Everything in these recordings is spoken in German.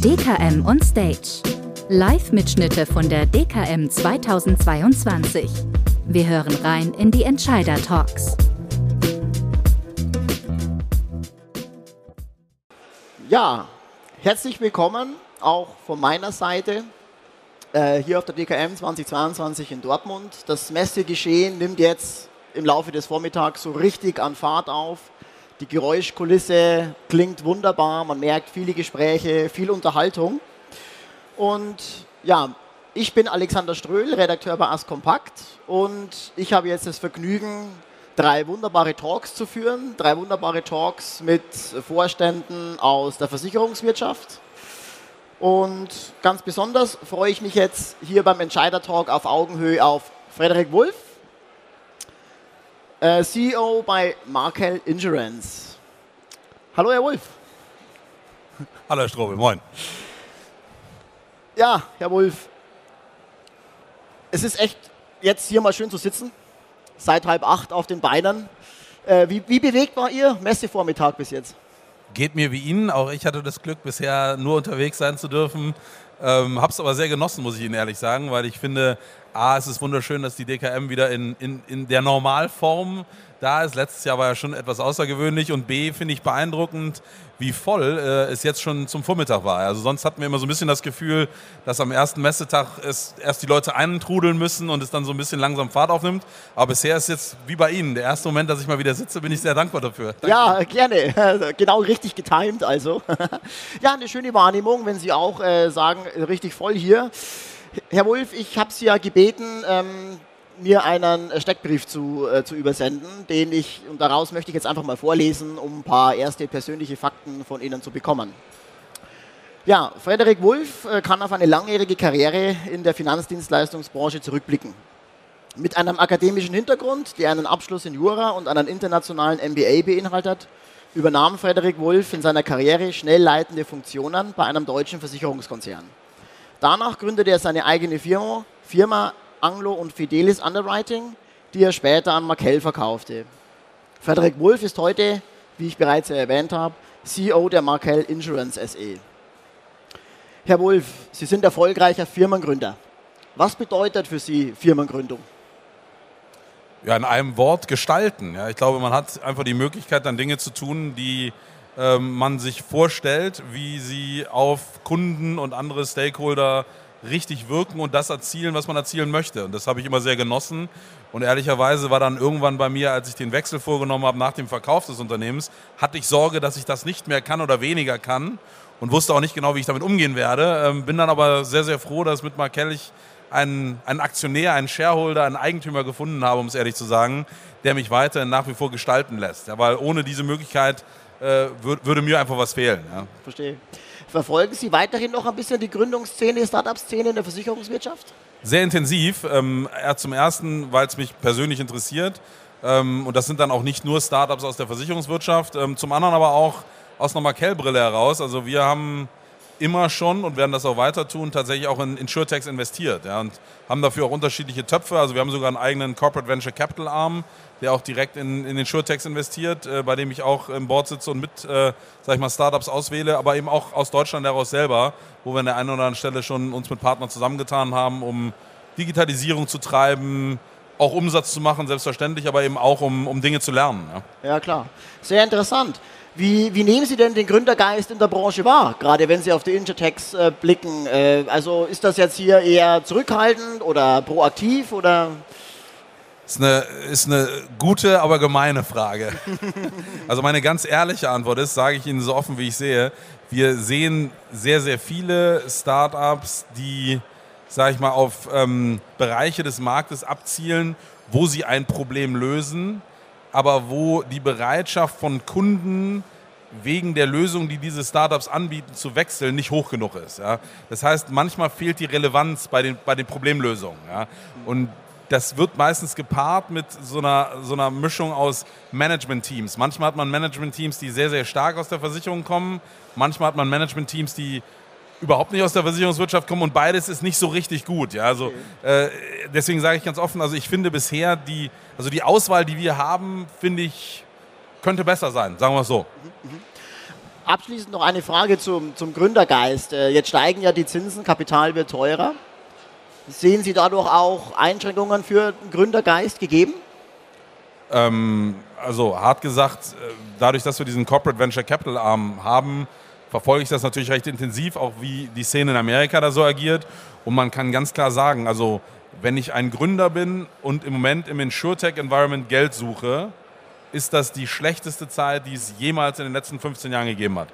DKM on Stage. Live-Mitschnitte von der DKM 2022. Wir hören rein in die Entscheider-Talks. Ja, herzlich willkommen auch von meiner Seite äh, hier auf der DKM 2022 in Dortmund. Das Messegeschehen nimmt jetzt im Laufe des Vormittags so richtig an Fahrt auf. Die Geräuschkulisse klingt wunderbar, man merkt viele Gespräche, viel Unterhaltung. Und ja, ich bin Alexander Ströhl, Redakteur bei As Kompakt und ich habe jetzt das Vergnügen, drei wunderbare Talks zu führen. Drei wunderbare Talks mit Vorständen aus der Versicherungswirtschaft. Und ganz besonders freue ich mich jetzt hier beim Entscheider-Talk auf Augenhöhe auf Frederik Wolf, äh, CEO bei Markel Insurance. Hallo, Herr Wolf. Hallo, Herr Strobel, moin. Ja, Herr Wolf, es ist echt jetzt hier mal schön zu sitzen, seit halb acht auf den Beinen. Äh, wie, wie bewegt war Ihr Messevormittag bis jetzt? Geht mir wie Ihnen. Auch ich hatte das Glück, bisher nur unterwegs sein zu dürfen. Ähm, hab's aber sehr genossen, muss ich Ihnen ehrlich sagen, weil ich finde, A, es ist wunderschön, dass die DKM wieder in, in, in der Normalform da ist. Letztes Jahr war ja schon etwas außergewöhnlich und B finde ich beeindruckend, wie voll äh, es jetzt schon zum Vormittag war. Also sonst hatten wir immer so ein bisschen das Gefühl, dass am ersten Messetag es erst die Leute eintrudeln müssen und es dann so ein bisschen langsam Fahrt aufnimmt. Aber bisher ist jetzt wie bei Ihnen. Der erste Moment, dass ich mal wieder sitze, bin ich sehr dankbar dafür. Danke. Ja, gerne. Genau richtig getimed also. ja, eine schöne Wahrnehmung, wenn Sie auch äh, sagen, richtig voll hier. Herr Wolf, ich habe Sie ja gebeten, ähm, mir einen Steckbrief zu, äh, zu übersenden, den ich, und daraus möchte ich jetzt einfach mal vorlesen, um ein paar erste persönliche Fakten von Ihnen zu bekommen. Ja, Frederik Wolf äh, kann auf eine langjährige Karriere in der Finanzdienstleistungsbranche zurückblicken. Mit einem akademischen Hintergrund, der einen Abschluss in Jura und einen internationalen MBA beinhaltet, übernahm Frederik Wolf in seiner Karriere schnell leitende Funktionen bei einem deutschen Versicherungskonzern. Danach gründete er seine eigene Firma, Firma Anglo und Fidelis Underwriting, die er später an Markel verkaufte. Frederik Wolf ist heute, wie ich bereits erwähnt habe, CEO der Markel Insurance SE. Herr Wolf, Sie sind erfolgreicher Firmengründer. Was bedeutet für Sie Firmengründung? Ja, in einem Wort gestalten. Ja, ich glaube, man hat einfach die Möglichkeit, dann Dinge zu tun, die ähm, man sich vorstellt, wie sie auf Kunden und andere Stakeholder richtig wirken und das erzielen, was man erzielen möchte. Und das habe ich immer sehr genossen. Und ehrlicherweise war dann irgendwann bei mir, als ich den Wechsel vorgenommen habe nach dem Verkauf des Unternehmens, hatte ich Sorge, dass ich das nicht mehr kann oder weniger kann und wusste auch nicht genau, wie ich damit umgehen werde. Ähm, bin dann aber sehr, sehr froh, dass mit Markel ich einen, einen Aktionär, einen Shareholder, einen Eigentümer gefunden habe, um es ehrlich zu sagen, der mich weiterhin nach wie vor gestalten lässt. Ja, weil ohne diese Möglichkeit äh, würd, würde mir einfach was fehlen. Ja. Verstehe. Verfolgen Sie weiterhin noch ein bisschen die Gründungsszene, die Startup-Szene in der Versicherungswirtschaft? Sehr intensiv. Ähm, zum ersten, weil es mich persönlich interessiert. Ähm, und das sind dann auch nicht nur Startups aus der Versicherungswirtschaft. Ähm, zum anderen aber auch aus einer Markel-Brille heraus. Also wir haben immer schon und werden das auch weiter tun, tatsächlich auch in InsurTechs investiert ja, und haben dafür auch unterschiedliche Töpfe. Also wir haben sogar einen eigenen Corporate Venture Capital Arm, der auch direkt in, in InsurTechs investiert, äh, bei dem ich auch im Board sitze und mit, äh, sag ich mal, Startups auswähle, aber eben auch aus Deutschland heraus selber, wo wir an der einen oder anderen Stelle schon uns mit Partnern zusammengetan haben, um Digitalisierung zu treiben, auch Umsatz zu machen, selbstverständlich, aber eben auch um, um Dinge zu lernen. Ja. ja, klar. Sehr interessant. Wie, wie, nehmen Sie denn den Gründergeist in der Branche wahr, gerade wenn Sie auf die Intertex äh, blicken? Äh, also ist das jetzt hier eher zurückhaltend oder proaktiv oder? Ist eine, ist eine gute, aber gemeine Frage. also meine ganz ehrliche Antwort ist, sage ich Ihnen so offen, wie ich sehe, wir sehen sehr, sehr viele Startups, die, sage ich mal, auf ähm, Bereiche des Marktes abzielen, wo sie ein Problem lösen aber wo die Bereitschaft von Kunden wegen der Lösung, die diese Startups anbieten, zu wechseln, nicht hoch genug ist. Ja? Das heißt, manchmal fehlt die Relevanz bei den, bei den Problemlösungen. Ja? Und das wird meistens gepaart mit so einer, so einer Mischung aus Management-Teams. Manchmal hat man Management-Teams, die sehr, sehr stark aus der Versicherung kommen. Manchmal hat man Management-Teams, die überhaupt nicht aus der Versicherungswirtschaft kommen und beides ist nicht so richtig gut. Ja? Also, äh, deswegen sage ich ganz offen, also ich finde bisher die, also die Auswahl, die wir haben, finde ich, könnte besser sein, sagen wir es so. Mhm, mhm. Abschließend noch eine Frage zum, zum Gründergeist. Äh, jetzt steigen ja die Zinsen, Kapital wird teurer. Sehen Sie dadurch auch Einschränkungen für den Gründergeist gegeben? Ähm, also hart gesagt, äh, dadurch, dass wir diesen Corporate Venture Capital Arm haben, verfolge ich das natürlich recht intensiv, auch wie die Szene in Amerika da so agiert. Und man kann ganz klar sagen, also wenn ich ein Gründer bin und im Moment im InsurTech-Environment Geld suche, ist das die schlechteste Zeit, die es jemals in den letzten 15 Jahren gegeben hat.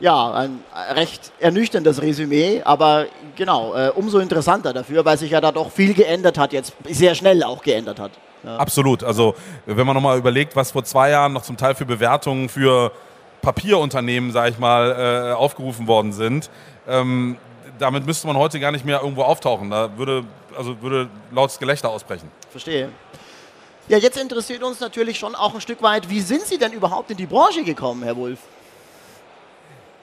Ja, ein recht ernüchterndes Resümee, aber genau, äh, umso interessanter dafür, weil sich ja da doch viel geändert hat, jetzt sehr schnell auch geändert hat. Ja. Absolut. Also wenn man nochmal überlegt, was vor zwei Jahren noch zum Teil für Bewertungen für Papierunternehmen, sage ich mal, äh, aufgerufen worden sind, ähm, damit müsste man heute gar nicht mehr irgendwo auftauchen. Da würde, also würde lautes Gelächter ausbrechen. Verstehe. Ja, jetzt interessiert uns natürlich schon auch ein Stück weit, wie sind Sie denn überhaupt in die Branche gekommen, Herr Wulff?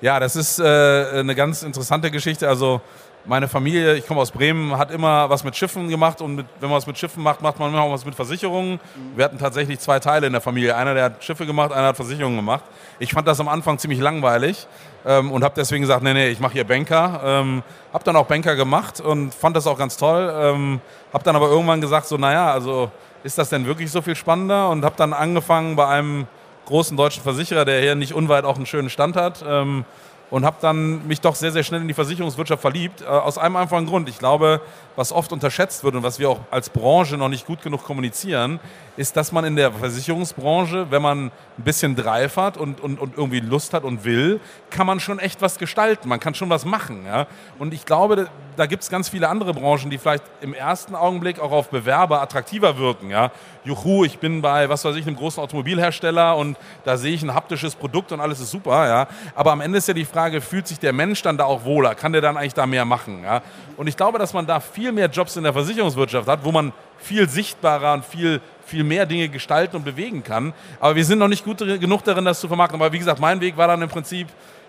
Ja, das ist äh, eine ganz interessante Geschichte. Also meine Familie, ich komme aus Bremen, hat immer was mit Schiffen gemacht und mit, wenn man was mit Schiffen macht, macht man immer auch was mit Versicherungen. Wir hatten tatsächlich zwei Teile in der Familie. Einer, der hat Schiffe gemacht, einer hat Versicherungen gemacht. Ich fand das am Anfang ziemlich langweilig ähm, und habe deswegen gesagt, nee, nee, ich mache hier Banker. Ähm, habe dann auch Banker gemacht und fand das auch ganz toll. Ähm, habe dann aber irgendwann gesagt, so naja, also ist das denn wirklich so viel spannender? Und habe dann angefangen bei einem großen deutschen Versicherer, der hier nicht unweit auch einen schönen Stand hat. Ähm, und habe dann mich doch sehr, sehr schnell in die Versicherungswirtschaft verliebt. Äh, aus einem einfachen Grund. Ich glaube, was oft unterschätzt wird und was wir auch als Branche noch nicht gut genug kommunizieren, ist, dass man in der Versicherungsbranche, wenn man ein bisschen Drive hat und, und, und irgendwie Lust hat und will, kann man schon echt was gestalten. Man kann schon was machen. Ja? Und ich glaube, da gibt es ganz viele andere Branchen, die vielleicht im ersten Augenblick auch auf Bewerber attraktiver wirken. Ja? Juhu, ich bin bei, was weiß ich, einem großen Automobilhersteller und da sehe ich ein haptisches Produkt und alles ist super. Ja? Aber am Ende ist ja die Frage, fühlt sich der Mensch dann da auch wohler? Kann der dann eigentlich da mehr machen? Ja? Und ich glaube, dass man da viel mehr Jobs in der Versicherungswirtschaft hat, wo man viel sichtbarer und viel, viel mehr Dinge gestalten und bewegen kann. Aber wir sind noch nicht gut genug darin, das zu vermarkten. Aber wie gesagt, mein Weg war dann im Prinzip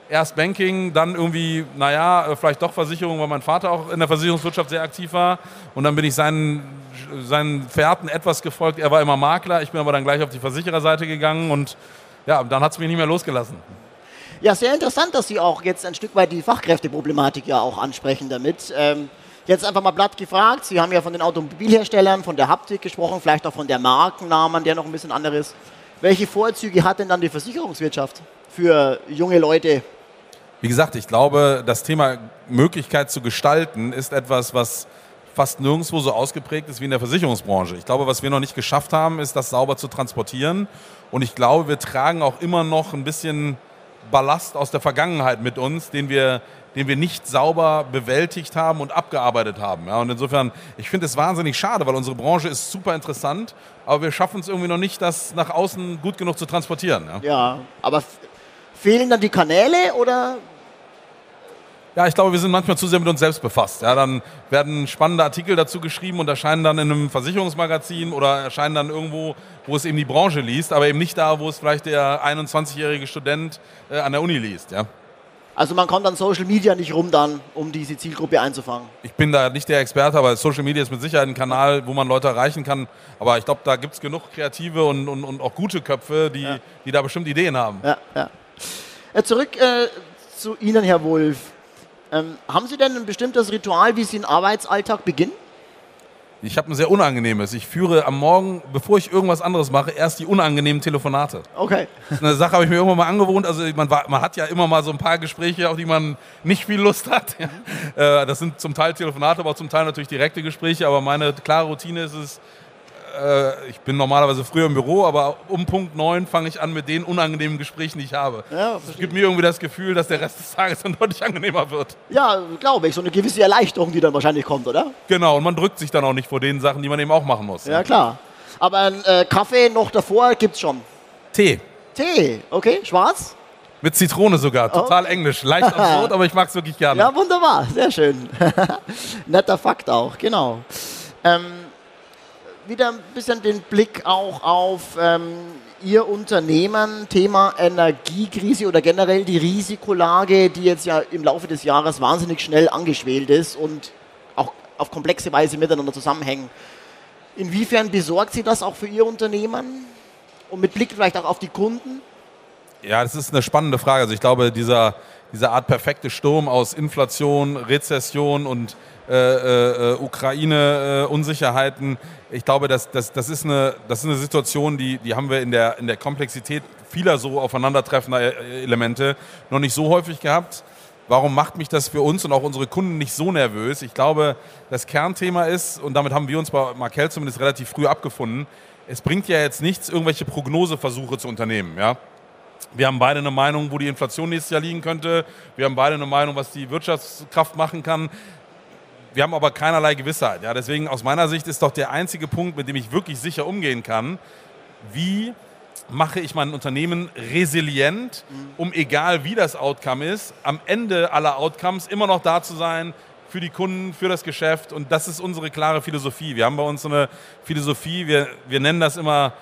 erst Banking, dann irgendwie, naja, äh, vielleicht doch Versicherung, weil mein Vater auch in der Versicherungswirtschaft sehr aktiv war. Und dann bin ich seinen, seinen Fährten etwas gefolgt. Er war immer Makler, ich bin aber dann gleich auf die Versichererseite gegangen und ja, dann hat es mich nicht mehr losgelassen. Ja, sehr interessant, dass Sie auch jetzt ein Stück weit die Fachkräfteproblematik ja auch ansprechen damit. Ähm, jetzt einfach mal platt gefragt, Sie haben ja von den Automobilherstellern, von der Haptik gesprochen, vielleicht auch von der Markennamen, der noch ein bisschen anderes. Welche Vorzüge hat denn dann die Versicherungswirtschaft für junge Leute? Wie gesagt, ich glaube, das Thema Möglichkeit zu gestalten ist etwas, was fast nirgendwo so ausgeprägt ist wie in der Versicherungsbranche. Ich glaube, was wir noch nicht geschafft haben, ist, das sauber zu transportieren. Und ich glaube, wir tragen auch immer noch ein bisschen Ballast aus der Vergangenheit mit uns, den wir, den wir nicht sauber bewältigt haben und abgearbeitet haben. Ja, und insofern, ich finde es wahnsinnig schade, weil unsere Branche ist super interessant, aber wir schaffen es irgendwie noch nicht, das nach außen gut genug zu transportieren. Ja, ja aber fehlen dann die Kanäle oder ja, ich glaube, wir sind manchmal zu sehr mit uns selbst befasst. Ja, dann werden spannende Artikel dazu geschrieben und erscheinen dann in einem Versicherungsmagazin oder erscheinen dann irgendwo, wo es eben die Branche liest, aber eben nicht da, wo es vielleicht der 21-jährige Student äh, an der Uni liest. Ja. Also man kommt an Social Media nicht rum dann, um diese Zielgruppe einzufangen. Ich bin da nicht der Experte, aber Social Media ist mit Sicherheit ein Kanal, wo man Leute erreichen kann. Aber ich glaube, da gibt es genug kreative und, und, und, auch gute Köpfe, die, ja. die da bestimmt Ideen haben. Ja, ja. Äh, zurück äh, zu Ihnen, Herr Wolf. Ähm, haben Sie denn ein bestimmtes Ritual, wie Sie den Arbeitsalltag beginnen? Ich habe ein sehr unangenehmes. Ich führe am Morgen, bevor ich irgendwas anderes mache, erst die unangenehmen Telefonate. Okay. Eine Sache habe ich mir irgendwann mal angewohnt. Also man, war, man, hat ja immer mal so ein paar Gespräche, auf die man nicht viel Lust hat. Ja. Äh, das sind zum Teil Telefonate, aber auch zum Teil natürlich direkte Gespräche. Aber meine klare Routine ist es, äh, ich bin normalerweise früher im Büro, aber um Punkt 9 fange ich an mit den unangenehmen Gesprächen, die ich habe. Ja, es gibt mir irgendwie das Gefühl, dass der Rest des Tages dann deutlich angenehmer wird. Ja, glaube ich. So eine gewisse Erleichterung, die dann wahrscheinlich kommt, oder? Genau, und man drückt sich dann auch nicht vor den Sachen, die man eben auch machen muss. Ja, klar. Aber ein äh, Kaffee noch davor gibt es schon. Tee. Tee, okay. Schwarz? Mit Zitrone sogar, total oh. englisch. Leicht absurd, aber ich mag es wirklich gerne. Ja, wunderbar, sehr schön. Netter Fakt auch, genau. Ähm, wieder ein bisschen den Blick auch auf ähm, Ihr Unternehmen, Thema Energiekrise oder generell die Risikolage, die jetzt ja im Laufe des Jahres wahnsinnig schnell angeschwelt ist und auch auf komplexe Weise miteinander zusammenhängen. Inwiefern besorgt Sie das auch für Ihr Unternehmen? Und mit Blick vielleicht auch auf die Kunden? Ja, das ist eine spannende Frage. Also ich glaube, dieser, dieser Art perfekte Sturm aus Inflation, Rezession und äh, äh, Ukraine-Unsicherheiten, äh, ich glaube, das, das, das, ist eine, das ist eine Situation, die, die haben wir in der, in der Komplexität vieler so aufeinandertreffender äh, Elemente noch nicht so häufig gehabt. Warum macht mich das für uns und auch unsere Kunden nicht so nervös? Ich glaube, das Kernthema ist, und damit haben wir uns bei Markel zumindest relativ früh abgefunden, es bringt ja jetzt nichts, irgendwelche Prognoseversuche zu unternehmen. Ja? Wir haben beide eine Meinung, wo die Inflation nächstes Jahr liegen könnte. Wir haben beide eine Meinung, was die Wirtschaftskraft machen kann. Wir haben aber keinerlei Gewissheit. Ja? Deswegen aus meiner Sicht ist doch der einzige Punkt, mit dem ich wirklich sicher umgehen kann, wie mache ich mein Unternehmen resilient, um egal wie das Outcome ist, am Ende aller Outcomes immer noch da zu sein für die Kunden, für das Geschäft. Und das ist unsere klare Philosophie. Wir haben bei uns so eine Philosophie, wir, wir nennen das immer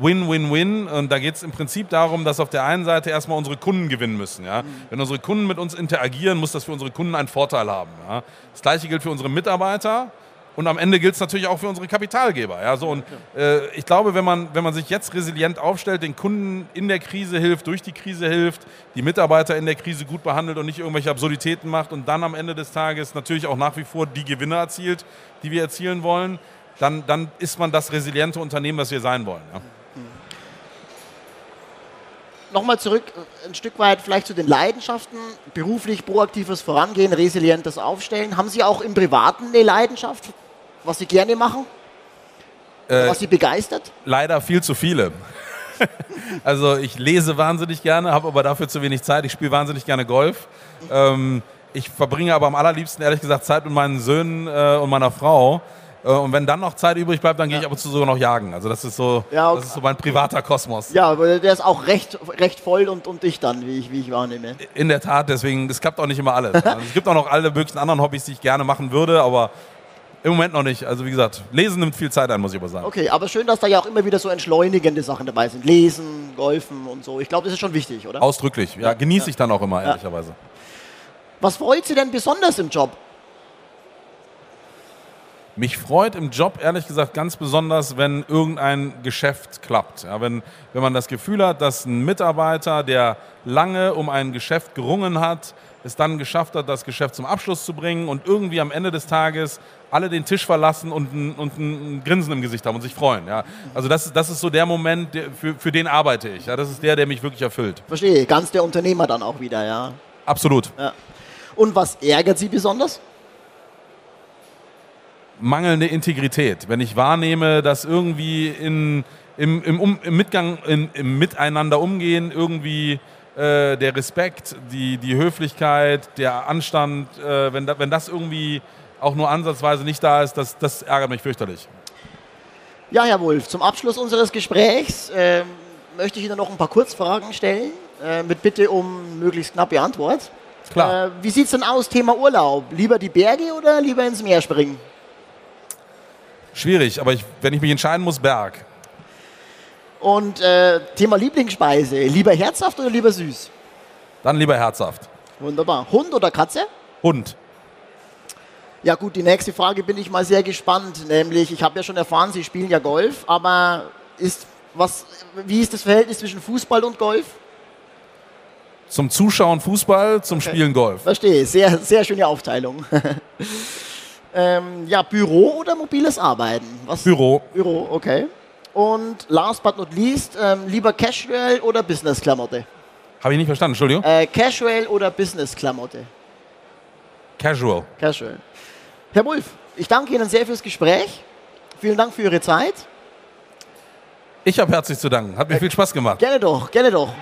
Win-Win-Win. Und da geht es im Prinzip darum, dass auf der einen Seite erstmal unsere Kunden gewinnen müssen. Ja? Mhm. Wenn unsere Kunden mit uns interagieren, muss das für unsere Kunden einen Vorteil haben. Ja? Das gleiche gilt für unsere Mitarbeiter. Und am Ende gilt es natürlich auch für unsere Kapitalgeber. Ja, so, und, äh, ich glaube, wenn man, wenn man sich jetzt resilient aufstellt, den Kunden in der Krise hilft, durch die Krise hilft, die Mitarbeiter in der Krise gut behandelt und nicht irgendwelche Absurditäten macht und dann am Ende des Tages natürlich auch nach wie vor die Gewinne erzielt, die wir erzielen wollen, dann, dann ist man das resiliente Unternehmen, das wir sein wollen. Ja nochmal zurück, äh, ein Stück weit vielleicht zu den Leidenschaften, beruflich proaktives Vorangehen, resilientes Aufstellen. Haben Sie auch im Privaten eine Leidenschaft, was Sie gerne machen? Äh, was Sie begeistert? Leider viel zu viele. also ich lese wahnsinnig gerne, habe aber dafür zu wenig Zeit. Ich spiele wahnsinnig gerne Golf. Ähm, ich verbringe aber am allerliebsten, ehrlich gesagt, Zeit mit meinen Söhnen äh, und meiner Frau. Äh, und wenn dann noch Zeit übrig bleibt, dann gehe ich ab und zu sogar noch jagen. Also das ist so, ja, okay. das ist so mein privater Kosmos. Ja, aber der ist auch recht, recht voll und, und dicht dann, wie ich, wie ich wahrnehme. In der Tat, deswegen, es klappt auch nicht immer alles. also es gibt auch noch alle möglichen anderen Hobbys, die ich gerne machen würde, aber im Moment noch nicht. Also wie gesagt, Lesen nimmt viel Zeit ein, muss ich aber sagen. Okay, aber schön, dass da ja auch immer wieder so entschleunigende Sachen dabei sind. Lesen, Golfen und so. Ich glaube, das ist schon wichtig, oder? Ausdrücklich. Ja, genieße ja. ich dann auch immer, ehrlicherweise. Was freut Sie denn besonders im Job? Mich freut im Job ehrlich gesagt ganz besonders, wenn irgendein Geschäft klappt. Ja, wenn, wenn man das Gefühl hat, dass ein Mitarbeiter, der lange um ein Geschäft gerungen hat, es dann geschafft hat, das Geschäft zum Abschluss zu bringen und irgendwie am Ende des Tages alle den Tisch verlassen und ein, und ein Grinsen im Gesicht haben und sich freuen. Ja. Also das, das ist so der Moment, der, für, für den arbeite ich. Ja. Das ist der, der mich wirklich erfüllt. Verstehe, ganz der Unternehmer dann auch wieder, ja. Absolut. Ja. Und was ärgert Sie besonders? Mangelnde Integrität. Wenn ich wahrnehme, dass irgendwie in, im, im, um, im Mitgang, in, im Miteinander umgehen irgendwie äh, der Respekt, die, die Höflichkeit, der Anstand, äh, wenn, da, wenn das irgendwie auch nur ansatzweise nicht da ist, das, das ärgert mich fürchterlich. Ja, Herr Wolf, zum Abschluss unseres Gesprächs äh, möchte ich Ihnen noch ein paar Kurzfragen stellen, äh, mit Bitte um möglichst knappe Antwort. Klar. Äh, wie sieht es denn aus, Thema Urlaub? Lieber die Berge oder lieber ins Meer springen? Schwierig, aber ich, wenn ich mich entscheiden muss, Berg. Und äh, Thema Lieblingsspeise, lieber herzhaft oder lieber süß? Dann lieber herzhaft. Wunderbar. Hund oder Katze? Hund. Ja gut, die nächste Frage bin ich mal sehr gespannt. Nämlich, ich habe ja schon erfahren, Sie spielen ja Golf, aber ist, was, wie ist das Verhältnis zwischen Fußball und Golf? Zum Zuschauen Fußball, zum okay. Spielen Golf. Verstehe, sehr, sehr schöne Aufteilung. Ähm, ja, Büro oder mobiles Arbeiten? Was? Büro. Büro, okay. Und last but not least, ähm, lieber Casual oder Business-Klamotte? Habe ich nicht verstanden, Entschuldigung. Äh, Casual oder Business-Klamotte? Casual. Casual. Herr Wolf, ich danke Ihnen sehr fürs Gespräch. Vielen Dank für Ihre Zeit. Ich habe herzlich zu danken. Hat mir äh, viel Spaß gemacht. Gerne doch, gerne doch.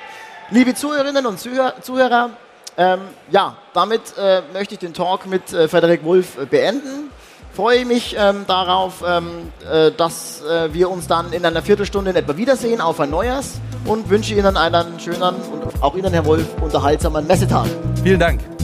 Liebe Zuhörerinnen und Zuhörer, ähm, ja, damit äh, möchte ich den Talk mit äh, Frederik Wolf äh, beenden. Freue mich ähm, darauf, ähm, äh, dass äh, wir uns dann in einer Viertelstunde in etwa wiedersehen auf ein Neues und wünsche Ihnen einen schönen und auch Ihnen, Herr Wolf, unterhaltsamen Messetag. Vielen Dank.